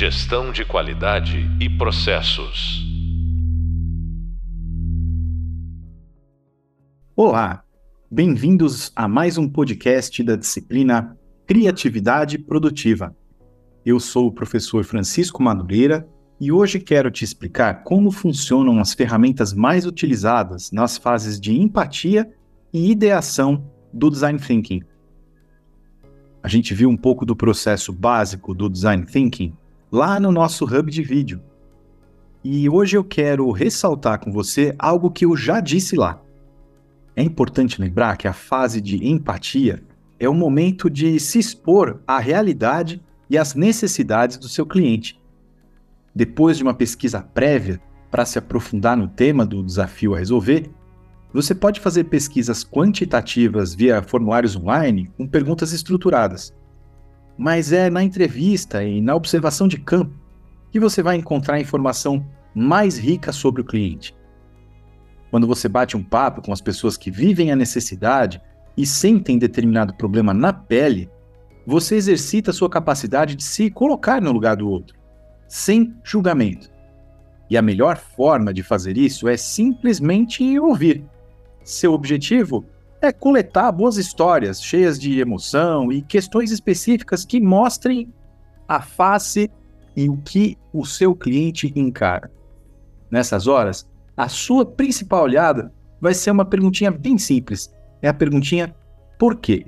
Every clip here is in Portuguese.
Gestão de qualidade e processos. Olá, bem-vindos a mais um podcast da disciplina Criatividade Produtiva. Eu sou o professor Francisco Madureira e hoje quero te explicar como funcionam as ferramentas mais utilizadas nas fases de empatia e ideação do design thinking. A gente viu um pouco do processo básico do design thinking lá no nosso hub de vídeo. E hoje eu quero ressaltar com você algo que eu já disse lá. É importante lembrar que a fase de empatia é o momento de se expor à realidade e às necessidades do seu cliente. Depois de uma pesquisa prévia para se aprofundar no tema do desafio a resolver, você pode fazer pesquisas quantitativas via formulários online com perguntas estruturadas. Mas é na entrevista e na observação de campo que você vai encontrar a informação mais rica sobre o cliente. Quando você bate um papo com as pessoas que vivem a necessidade e sentem determinado problema na pele, você exercita sua capacidade de se colocar no lugar do outro, sem julgamento. E a melhor forma de fazer isso é simplesmente ouvir. Seu objetivo é coletar boas histórias cheias de emoção e questões específicas que mostrem a face e o que o seu cliente encara. Nessas horas, a sua principal olhada vai ser uma perguntinha bem simples. É a perguntinha por quê?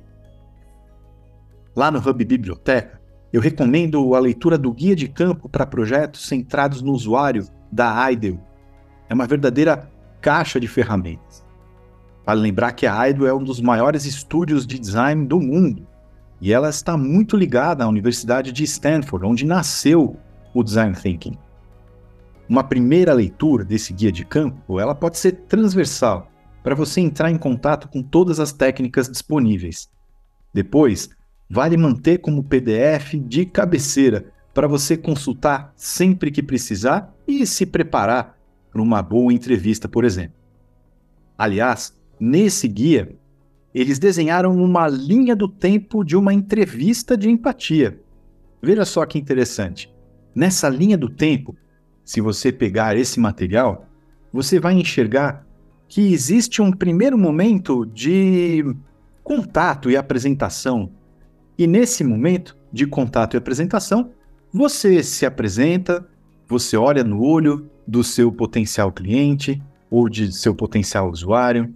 Lá no Hub Biblioteca, eu recomendo a leitura do Guia de Campo para Projetos Centrados no Usuário, da IDEL. É uma verdadeira caixa de ferramentas. Vale lembrar que a IDEL é um dos maiores estúdios de design do mundo e ela está muito ligada à Universidade de Stanford, onde nasceu o Design Thinking. Uma primeira leitura desse guia de campo, ela pode ser transversal, para você entrar em contato com todas as técnicas disponíveis. Depois, vale manter como PDF de cabeceira para você consultar sempre que precisar e se preparar para uma boa entrevista, por exemplo. Aliás, nesse guia, eles desenharam uma linha do tempo de uma entrevista de empatia. Veja só que interessante. Nessa linha do tempo, se você pegar esse material, você vai enxergar que existe um primeiro momento de contato e apresentação. E nesse momento de contato e apresentação, você se apresenta, você olha no olho do seu potencial cliente ou de seu potencial usuário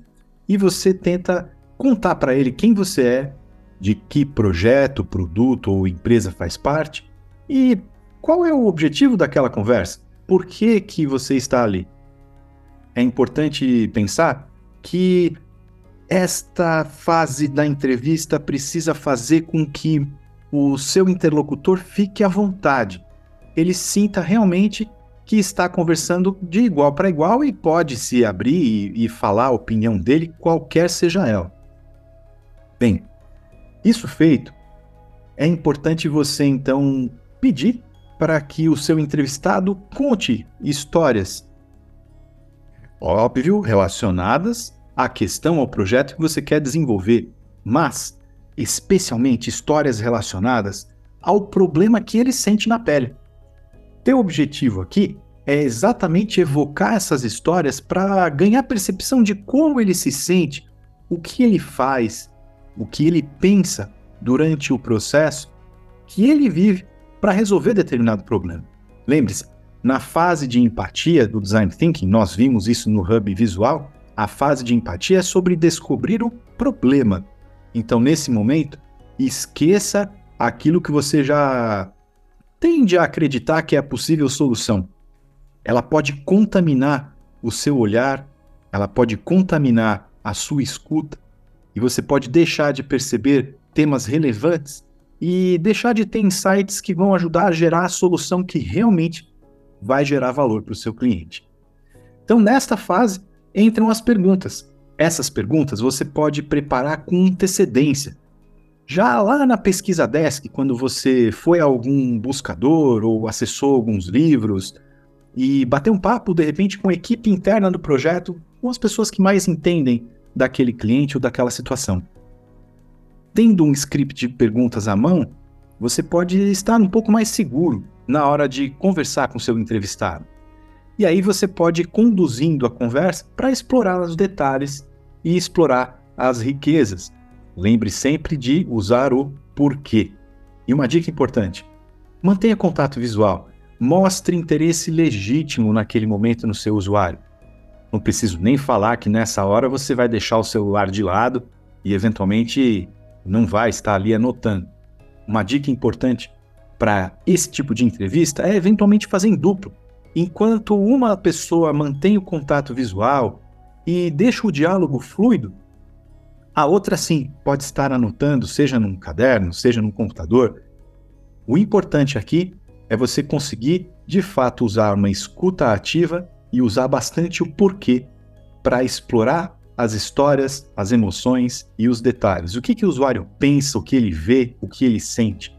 e você tenta contar para ele quem você é, de que projeto, produto ou empresa faz parte e qual é o objetivo daquela conversa por que, que você está ali. É importante pensar que esta fase da entrevista precisa fazer com que o seu interlocutor fique à vontade. Ele sinta realmente que está conversando de igual para igual e pode se abrir e, e falar a opinião dele, qualquer seja ela. Bem, isso feito, é importante você então pedir para que o seu entrevistado conte histórias, óbvio, relacionadas à questão, ao projeto que você quer desenvolver, mas especialmente histórias relacionadas ao problema que ele sente na pele. Teu objetivo aqui é exatamente evocar essas histórias para ganhar percepção de como ele se sente, o que ele faz, o que ele pensa durante o processo que ele vive para resolver determinado problema. Lembre-se, na fase de empatia do design thinking, nós vimos isso no hub visual, a fase de empatia é sobre descobrir o problema. Então, nesse momento, esqueça aquilo que você já tende a acreditar que é a possível solução. Ela pode contaminar o seu olhar, ela pode contaminar a sua escuta, e você pode deixar de perceber temas relevantes e deixar de ter insights que vão ajudar a gerar a solução que realmente vai gerar valor para o seu cliente. Então, nesta fase, entram as perguntas. Essas perguntas você pode preparar com antecedência. Já lá na pesquisa desk, quando você foi a algum buscador ou acessou alguns livros e bateu um papo de repente com a equipe interna do projeto, com as pessoas que mais entendem daquele cliente ou daquela situação tendo um script de perguntas à mão, você pode estar um pouco mais seguro na hora de conversar com seu entrevistado. E aí você pode ir conduzindo a conversa para explorar os detalhes e explorar as riquezas. Lembre sempre de usar o porquê. E uma dica importante: mantenha contato visual. Mostre interesse legítimo naquele momento no seu usuário. Não preciso nem falar que nessa hora você vai deixar o celular de lado e eventualmente não vai estar ali anotando. Uma dica importante para esse tipo de entrevista é eventualmente fazer em duplo. Enquanto uma pessoa mantém o contato visual e deixa o diálogo fluido, a outra sim pode estar anotando, seja num caderno, seja num computador. O importante aqui é você conseguir de fato usar uma escuta ativa e usar bastante o porquê para explorar as histórias, as emoções e os detalhes. O que, que o usuário pensa, o que ele vê, o que ele sente.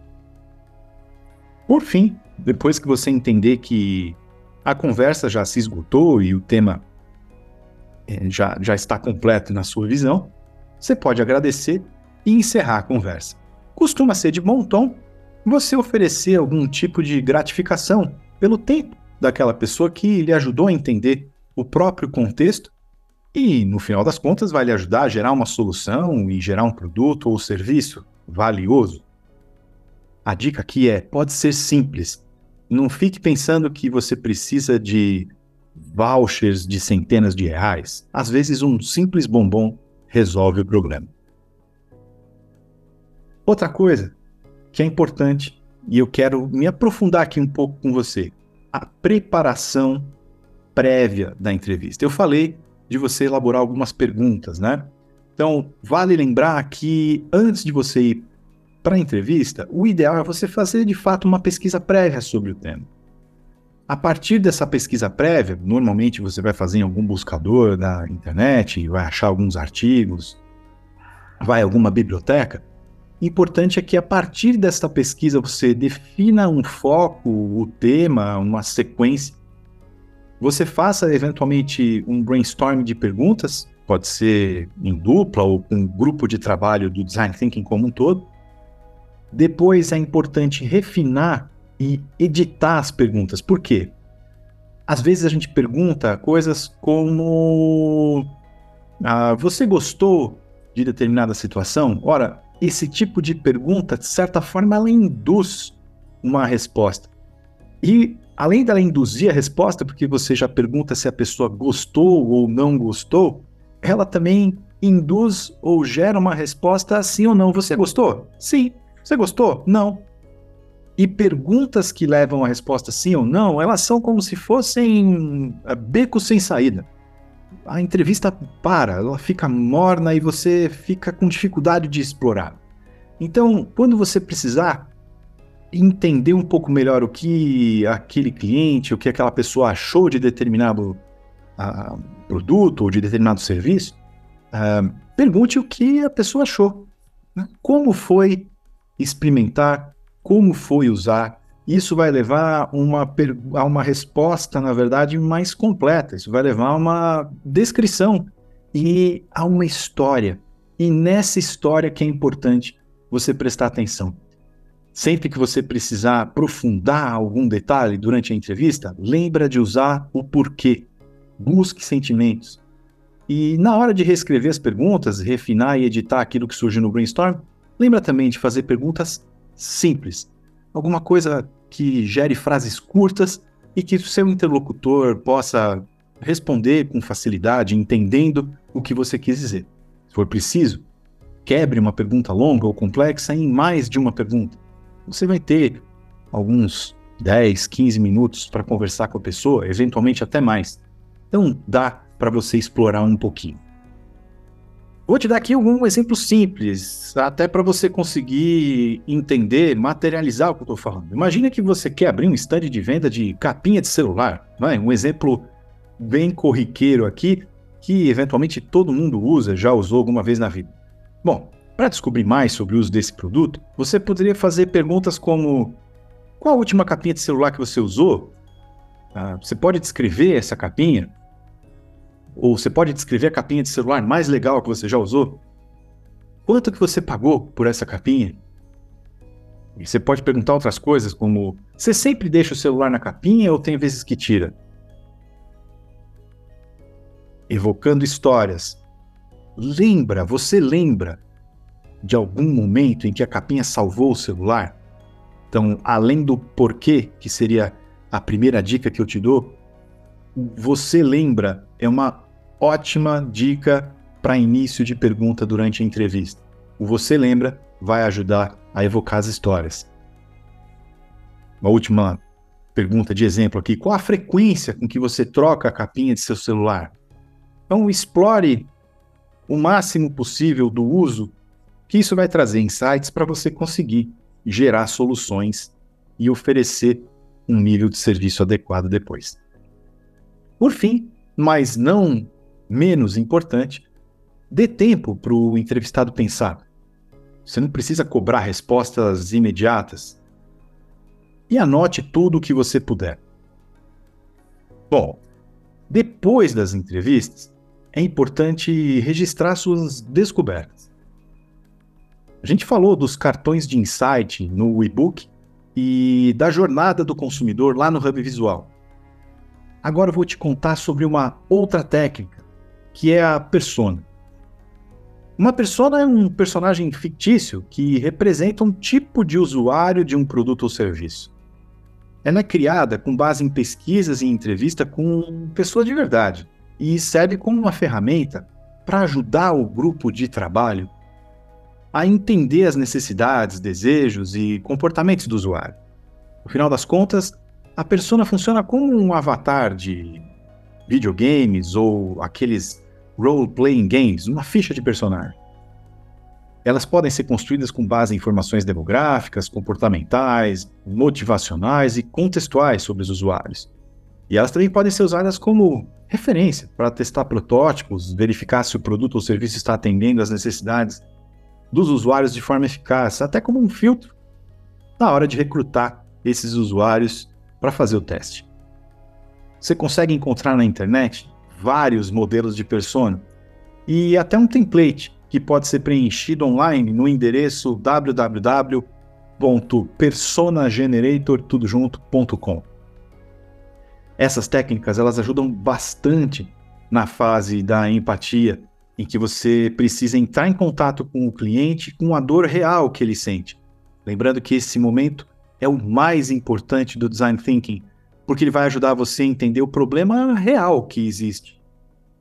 Por fim, depois que você entender que a conversa já se esgotou e o tema é, já, já está completo na sua visão, você pode agradecer e encerrar a conversa. Costuma ser de bom tom você oferecer algum tipo de gratificação pelo tempo daquela pessoa que lhe ajudou a entender o próprio contexto e, no final das contas, vai lhe ajudar a gerar uma solução e gerar um produto ou serviço valioso. A dica aqui é: pode ser simples. Não fique pensando que você precisa de vouchers de centenas de reais. Às vezes, um simples bombom resolve o problema. Outra coisa que é importante e eu quero me aprofundar aqui um pouco com você: a preparação prévia da entrevista. Eu falei de você elaborar algumas perguntas, né? Então, vale lembrar que antes de você ir para a entrevista, o ideal é você fazer de fato uma pesquisa prévia sobre o tema. A partir dessa pesquisa prévia, normalmente você vai fazer em algum buscador da internet, vai achar alguns artigos, vai a alguma biblioteca. Importante é que a partir dessa pesquisa você defina um foco, o tema, uma sequência você faça eventualmente um brainstorm de perguntas, pode ser em dupla ou com um grupo de trabalho do design thinking como um todo. Depois é importante refinar e editar as perguntas. Por quê? Às vezes a gente pergunta coisas como: ah, Você gostou de determinada situação? Ora, esse tipo de pergunta, de certa forma, ela induz uma resposta. E além dela induzir a resposta, porque você já pergunta se a pessoa gostou ou não gostou, ela também induz ou gera uma resposta sim ou não. Você gostou? Sim. Você gostou? Não. E perguntas que levam a resposta sim ou não, elas são como se fossem eh, becos sem saída. A entrevista para, ela fica morna e você fica com dificuldade de explorar. Então, quando você precisar entender um pouco melhor o que aquele cliente, o que aquela pessoa achou de determinado uh, produto ou de determinado serviço, uh, pergunte o que a pessoa achou. Né? Como foi experimentar, como foi usar. Isso vai levar uma, a uma resposta, na verdade, mais completa. Isso vai levar a uma descrição e a uma história. E nessa história que é importante você prestar atenção. Sempre que você precisar aprofundar algum detalhe durante a entrevista, lembra de usar o porquê. Busque sentimentos. E na hora de reescrever as perguntas, refinar e editar aquilo que surge no brainstorm, lembra também de fazer perguntas simples. Alguma coisa que gere frases curtas e que o seu interlocutor possa responder com facilidade, entendendo o que você quis dizer. Se for preciso, quebre uma pergunta longa ou complexa em mais de uma pergunta você vai ter alguns 10, 15 minutos para conversar com a pessoa, eventualmente até mais. Então dá para você explorar um pouquinho. Vou te dar aqui um exemplo simples, até para você conseguir entender, materializar o que eu estou falando. Imagina que você quer abrir um stand de venda de capinha de celular, vai? um exemplo bem corriqueiro aqui, que eventualmente todo mundo usa, já usou alguma vez na vida. Bom, para descobrir mais sobre o uso desse produto, você poderia fazer perguntas como: qual a última capinha de celular que você usou? Ah, você pode descrever essa capinha? Ou você pode descrever a capinha de celular mais legal que você já usou? Quanto que você pagou por essa capinha? E você pode perguntar outras coisas, como: você sempre deixa o celular na capinha ou tem vezes que tira? Evocando histórias. Lembra, você lembra de algum momento em que a capinha salvou o celular? Então, além do porquê, que seria a primeira dica que eu te dou, você lembra é uma ótima dica para início de pergunta durante a entrevista. O você lembra vai ajudar a evocar as histórias. Uma última pergunta de exemplo aqui: qual a frequência com que você troca a capinha de seu celular? Então, explore o máximo possível do uso, que isso vai trazer insights para você conseguir gerar soluções e oferecer um nível de serviço adequado depois. Por fim, mas não menos importante, dê tempo para o entrevistado pensar. Você não precisa cobrar respostas imediatas. E anote tudo o que você puder. Bom, depois das entrevistas, é importante registrar suas descobertas. A gente falou dos cartões de insight no e-book e da jornada do consumidor lá no Hub Visual. Agora eu vou te contar sobre uma outra técnica, que é a persona. Uma persona é um personagem fictício que representa um tipo de usuário de um produto ou serviço. Ela é criada com base em pesquisas e entrevista com pessoas de verdade e serve como uma ferramenta para ajudar o grupo de trabalho a entender as necessidades, desejos e comportamentos do usuário. No final das contas, a persona funciona como um avatar de videogames ou aqueles role-playing games, uma ficha de personagem. Elas podem ser construídas com base em informações demográficas, comportamentais, motivacionais e contextuais sobre os usuários. E elas também podem ser usadas como referência para testar protótipos, verificar se o produto ou serviço está atendendo às necessidades dos usuários de forma eficaz, até como um filtro na hora de recrutar esses usuários para fazer o teste. Você consegue encontrar na internet vários modelos de persona e até um template que pode ser preenchido online no endereço www.personagenerator.com. Essas técnicas elas ajudam bastante na fase da empatia, em que você precisa entrar em contato com o cliente com a dor real que ele sente. Lembrando que esse momento é o mais importante do design thinking, porque ele vai ajudar você a entender o problema real que existe.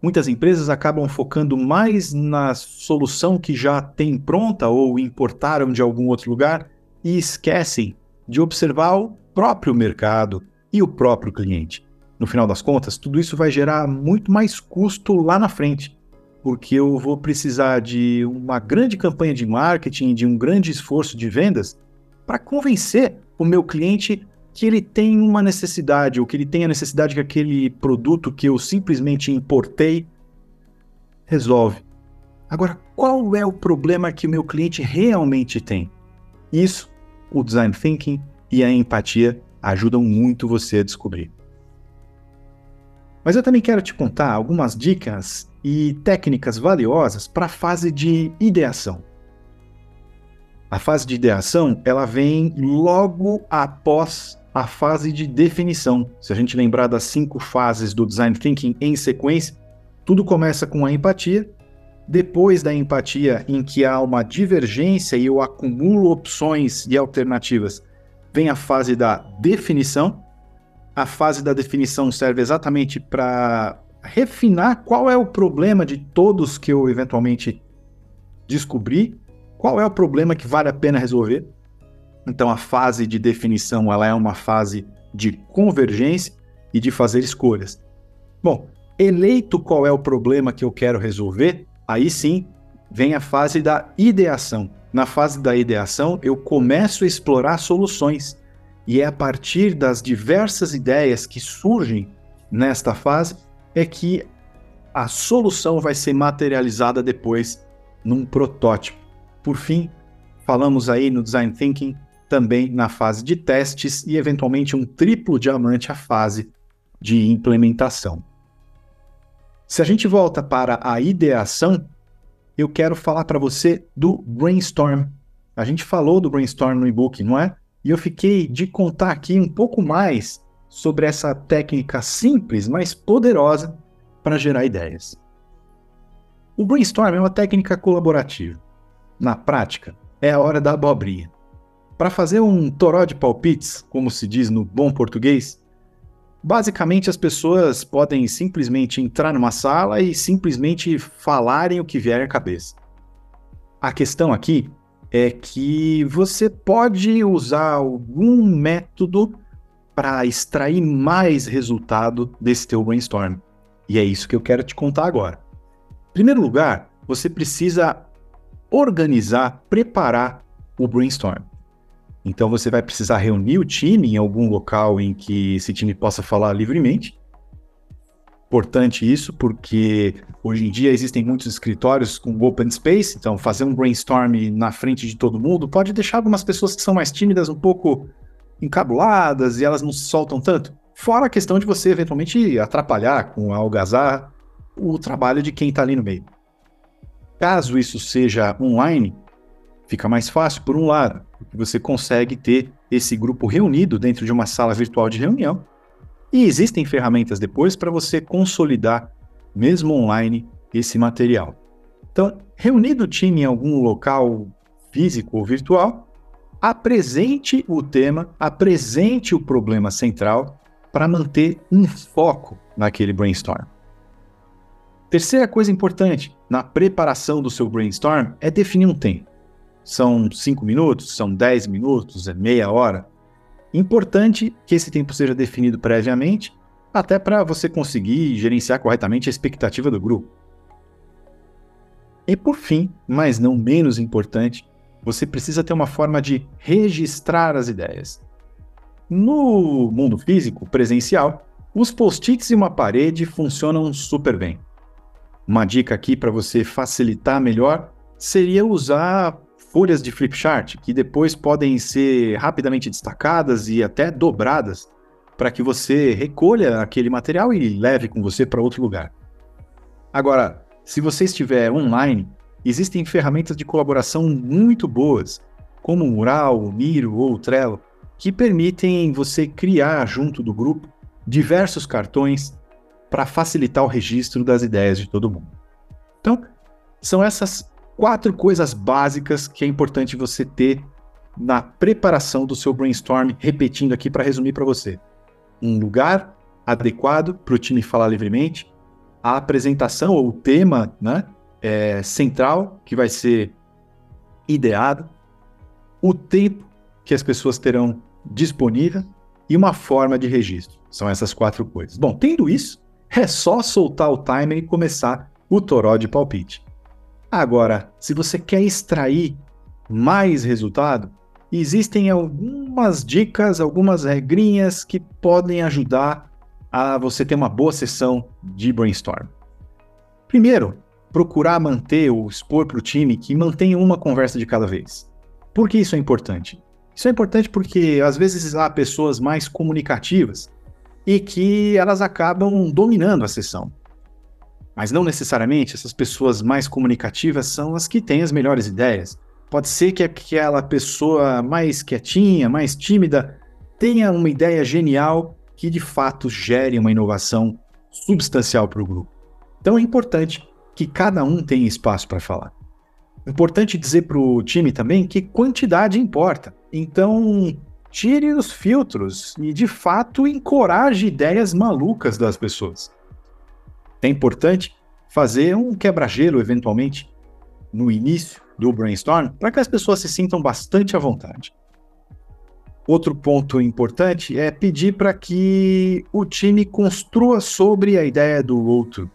Muitas empresas acabam focando mais na solução que já tem pronta ou importaram de algum outro lugar e esquecem de observar o próprio mercado e o próprio cliente. No final das contas, tudo isso vai gerar muito mais custo lá na frente, porque eu vou precisar de uma grande campanha de marketing, de um grande esforço de vendas para convencer o meu cliente que ele tem uma necessidade, ou que ele tem a necessidade que aquele produto que eu simplesmente importei resolve. Agora, qual é o problema que o meu cliente realmente tem? Isso, o design thinking e a empatia ajudam muito você a descobrir. Mas eu também quero te contar algumas dicas e técnicas valiosas para a fase de ideação. A fase de ideação, ela vem logo após a fase de definição. Se a gente lembrar das cinco fases do design thinking em sequência, tudo começa com a empatia. Depois da empatia, em que há uma divergência e eu acumulo opções e alternativas, vem a fase da definição. A fase da definição serve exatamente para refinar qual é o problema de todos que eu eventualmente descobri qual é o problema que vale a pena resolver? Então a fase de definição ela é uma fase de convergência e de fazer escolhas. Bom, eleito qual é o problema que eu quero resolver, aí sim vem a fase da ideação. Na fase da ideação, eu começo a explorar soluções. E é a partir das diversas ideias que surgem nesta fase é que a solução vai ser materializada depois num protótipo. Por fim, falamos aí no Design Thinking também na fase de testes e eventualmente um triplo diamante a fase de implementação. Se a gente volta para a ideação, eu quero falar para você do brainstorm. A gente falou do brainstorm no e-book, não é? E eu fiquei de contar aqui um pouco mais sobre essa técnica simples, mas poderosa para gerar ideias. O brainstorm é uma técnica colaborativa. Na prática, é a hora da abobrinha. Para fazer um toró de palpites, como se diz no bom português, basicamente as pessoas podem simplesmente entrar numa sala e simplesmente falarem o que vier à cabeça. A questão aqui é que você pode usar algum método para extrair mais resultado desse teu brainstorm. E é isso que eu quero te contar agora. Em primeiro lugar, você precisa organizar, preparar o brainstorm. Então você vai precisar reunir o time em algum local em que esse time possa falar livremente. Importante isso, porque hoje em dia existem muitos escritórios com open space, então fazer um brainstorm na frente de todo mundo pode deixar algumas pessoas que são mais tímidas um pouco encabuladas e elas não se soltam tanto. Fora a questão de você eventualmente atrapalhar com a algazarra o trabalho de quem está ali no meio. Caso isso seja online, fica mais fácil por um lado, porque você consegue ter esse grupo reunido dentro de uma sala virtual de reunião. E existem ferramentas depois para você consolidar, mesmo online, esse material. Então, reunido o time em algum local físico ou virtual, apresente o tema, apresente o problema central para manter um foco naquele brainstorm. Terceira coisa importante na preparação do seu brainstorm é definir um tempo. São cinco minutos, são dez minutos, é meia hora. Importante que esse tempo seja definido previamente, até para você conseguir gerenciar corretamente a expectativa do grupo. E por fim, mas não menos importante, você precisa ter uma forma de registrar as ideias. No mundo físico, presencial, os post-its e uma parede funcionam super bem. Uma dica aqui para você facilitar melhor seria usar folhas de flipchart, que depois podem ser rapidamente destacadas e até dobradas, para que você recolha aquele material e leve com você para outro lugar. Agora, se você estiver online, existem ferramentas de colaboração muito boas, como o Mural, o Miro ou o Trello, que permitem você criar junto do grupo diversos cartões para facilitar o registro das ideias de todo mundo. Então, são essas quatro coisas básicas que é importante você ter na preparação do seu brainstorm, repetindo aqui para resumir para você. Um lugar adequado para o time falar livremente, a apresentação ou o tema né, é, central que vai ser ideado, o tempo que as pessoas terão disponível e uma forma de registro. São essas quatro coisas. Bom, tendo isso, é só soltar o timer e começar o toró de palpite. Agora, se você quer extrair mais resultado, existem algumas dicas, algumas regrinhas que podem ajudar a você ter uma boa sessão de brainstorm. Primeiro, procurar manter ou expor para o time que mantenha uma conversa de cada vez. Por que isso é importante? Isso é importante porque às vezes há pessoas mais comunicativas e que elas acabam dominando a sessão. Mas não necessariamente essas pessoas mais comunicativas são as que têm as melhores ideias. Pode ser que aquela pessoa mais quietinha, mais tímida, tenha uma ideia genial que de fato gere uma inovação substancial para o grupo. Então é importante que cada um tenha espaço para falar. Importante dizer para o time também que quantidade importa. Então, tire os filtros e, de fato, encoraje ideias malucas das pessoas. É importante fazer um quebra-gelo, eventualmente, no início do brainstorm, para que as pessoas se sintam bastante à vontade. Outro ponto importante é pedir para que o time construa sobre a ideia do outro.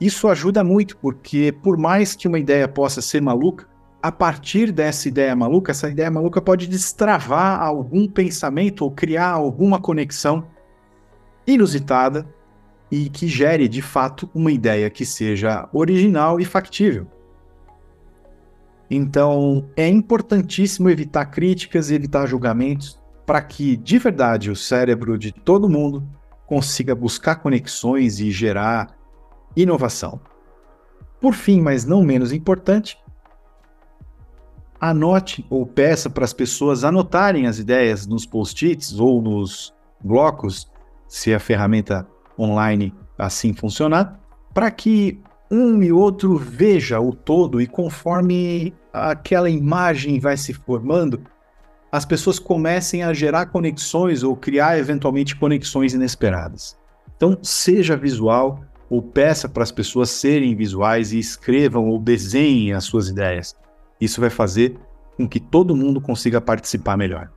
Isso ajuda muito, porque por mais que uma ideia possa ser maluca, a partir dessa ideia maluca, essa ideia maluca pode destravar algum pensamento ou criar alguma conexão inusitada e que gere de fato uma ideia que seja original e factível. Então, é importantíssimo evitar críticas e evitar julgamentos para que, de verdade, o cérebro de todo mundo consiga buscar conexões e gerar inovação. Por fim, mas não menos importante, anote ou peça para as pessoas anotarem as ideias nos post-its ou nos blocos, se a ferramenta online assim funcionar, para que um e outro veja o todo e conforme aquela imagem vai se formando, as pessoas comecem a gerar conexões ou criar eventualmente conexões inesperadas. Então, seja visual ou peça para as pessoas serem visuais e escrevam ou desenhem as suas ideias. Isso vai fazer com que todo mundo consiga participar melhor.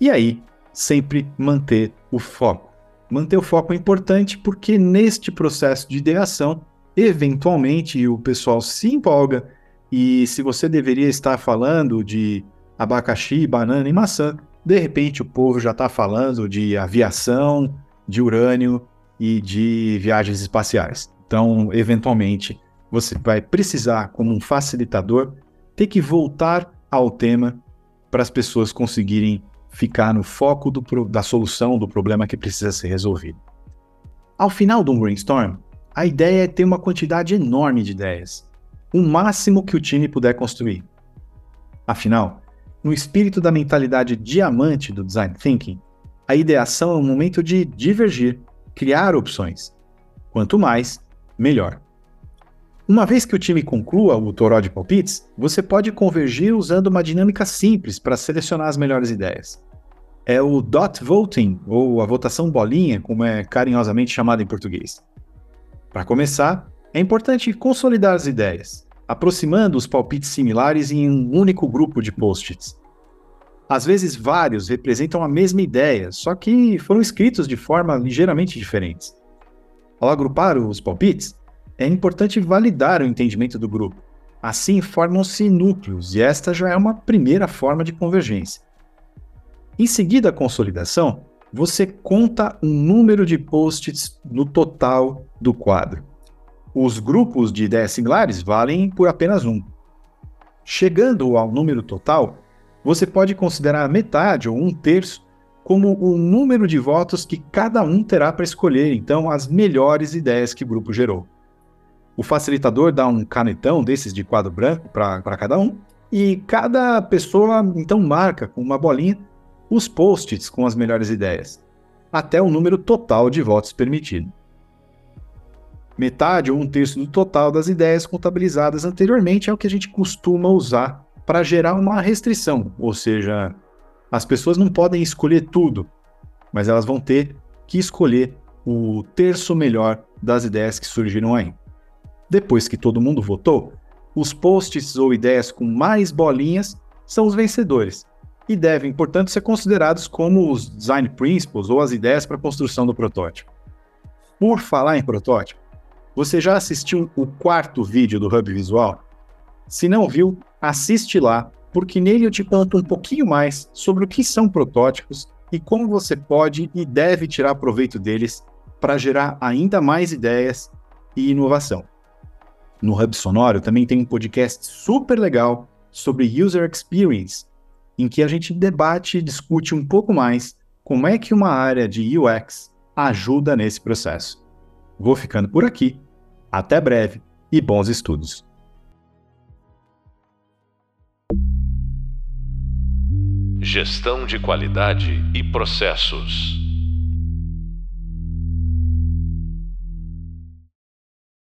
E aí, sempre manter o foco. Manter o foco é importante porque neste processo de ideação, eventualmente o pessoal se empolga e se você deveria estar falando de abacaxi, banana e maçã, de repente o povo já está falando de aviação, de urânio e de viagens espaciais. Então, eventualmente, você vai precisar, como um facilitador, ter que voltar ao tema para as pessoas conseguirem ficar no foco do, da solução do problema que precisa ser resolvido. Ao final de um brainstorm, a ideia é ter uma quantidade enorme de ideias, o máximo que o time puder construir. Afinal, no espírito da mentalidade diamante do design thinking, a ideação é um momento de divergir, criar opções. Quanto mais, melhor. Uma vez que o time conclua o toró de palpites, você pode convergir usando uma dinâmica simples para selecionar as melhores ideias. É o dot voting, ou a votação bolinha, como é carinhosamente chamado em português. Para começar, é importante consolidar as ideias, aproximando os palpites similares em um único grupo de post-its. Às vezes, vários representam a mesma ideia, só que foram escritos de forma ligeiramente diferentes. Ao agrupar os palpites, é importante validar o entendimento do grupo. Assim formam-se núcleos, e esta já é uma primeira forma de convergência. Em seguida à consolidação, você conta um número de posts no total do quadro. Os grupos de ideias similares valem por apenas um. Chegando ao número total, você pode considerar metade ou um terço como o número de votos que cada um terá para escolher, então, as melhores ideias que o grupo gerou. O facilitador dá um canetão desses de quadro branco para cada um, e cada pessoa então marca com uma bolinha os post-its com as melhores ideias, até o número total de votos permitido. Metade ou um terço do total das ideias contabilizadas anteriormente é o que a gente costuma usar para gerar uma restrição, ou seja, as pessoas não podem escolher tudo, mas elas vão ter que escolher o terço melhor das ideias que surgiram aí. Depois que todo mundo votou, os posts ou ideias com mais bolinhas são os vencedores e devem, portanto, ser considerados como os design principles ou as ideias para a construção do protótipo. Por falar em protótipo, você já assistiu o quarto vídeo do Hub Visual? Se não viu, assiste lá, porque nele eu te conto um pouquinho mais sobre o que são protótipos e como você pode e deve tirar proveito deles para gerar ainda mais ideias e inovação no Hub Sonoro, também tem um podcast super legal sobre User Experience, em que a gente debate e discute um pouco mais como é que uma área de UX ajuda nesse processo. Vou ficando por aqui. Até breve e bons estudos. Gestão de qualidade e processos.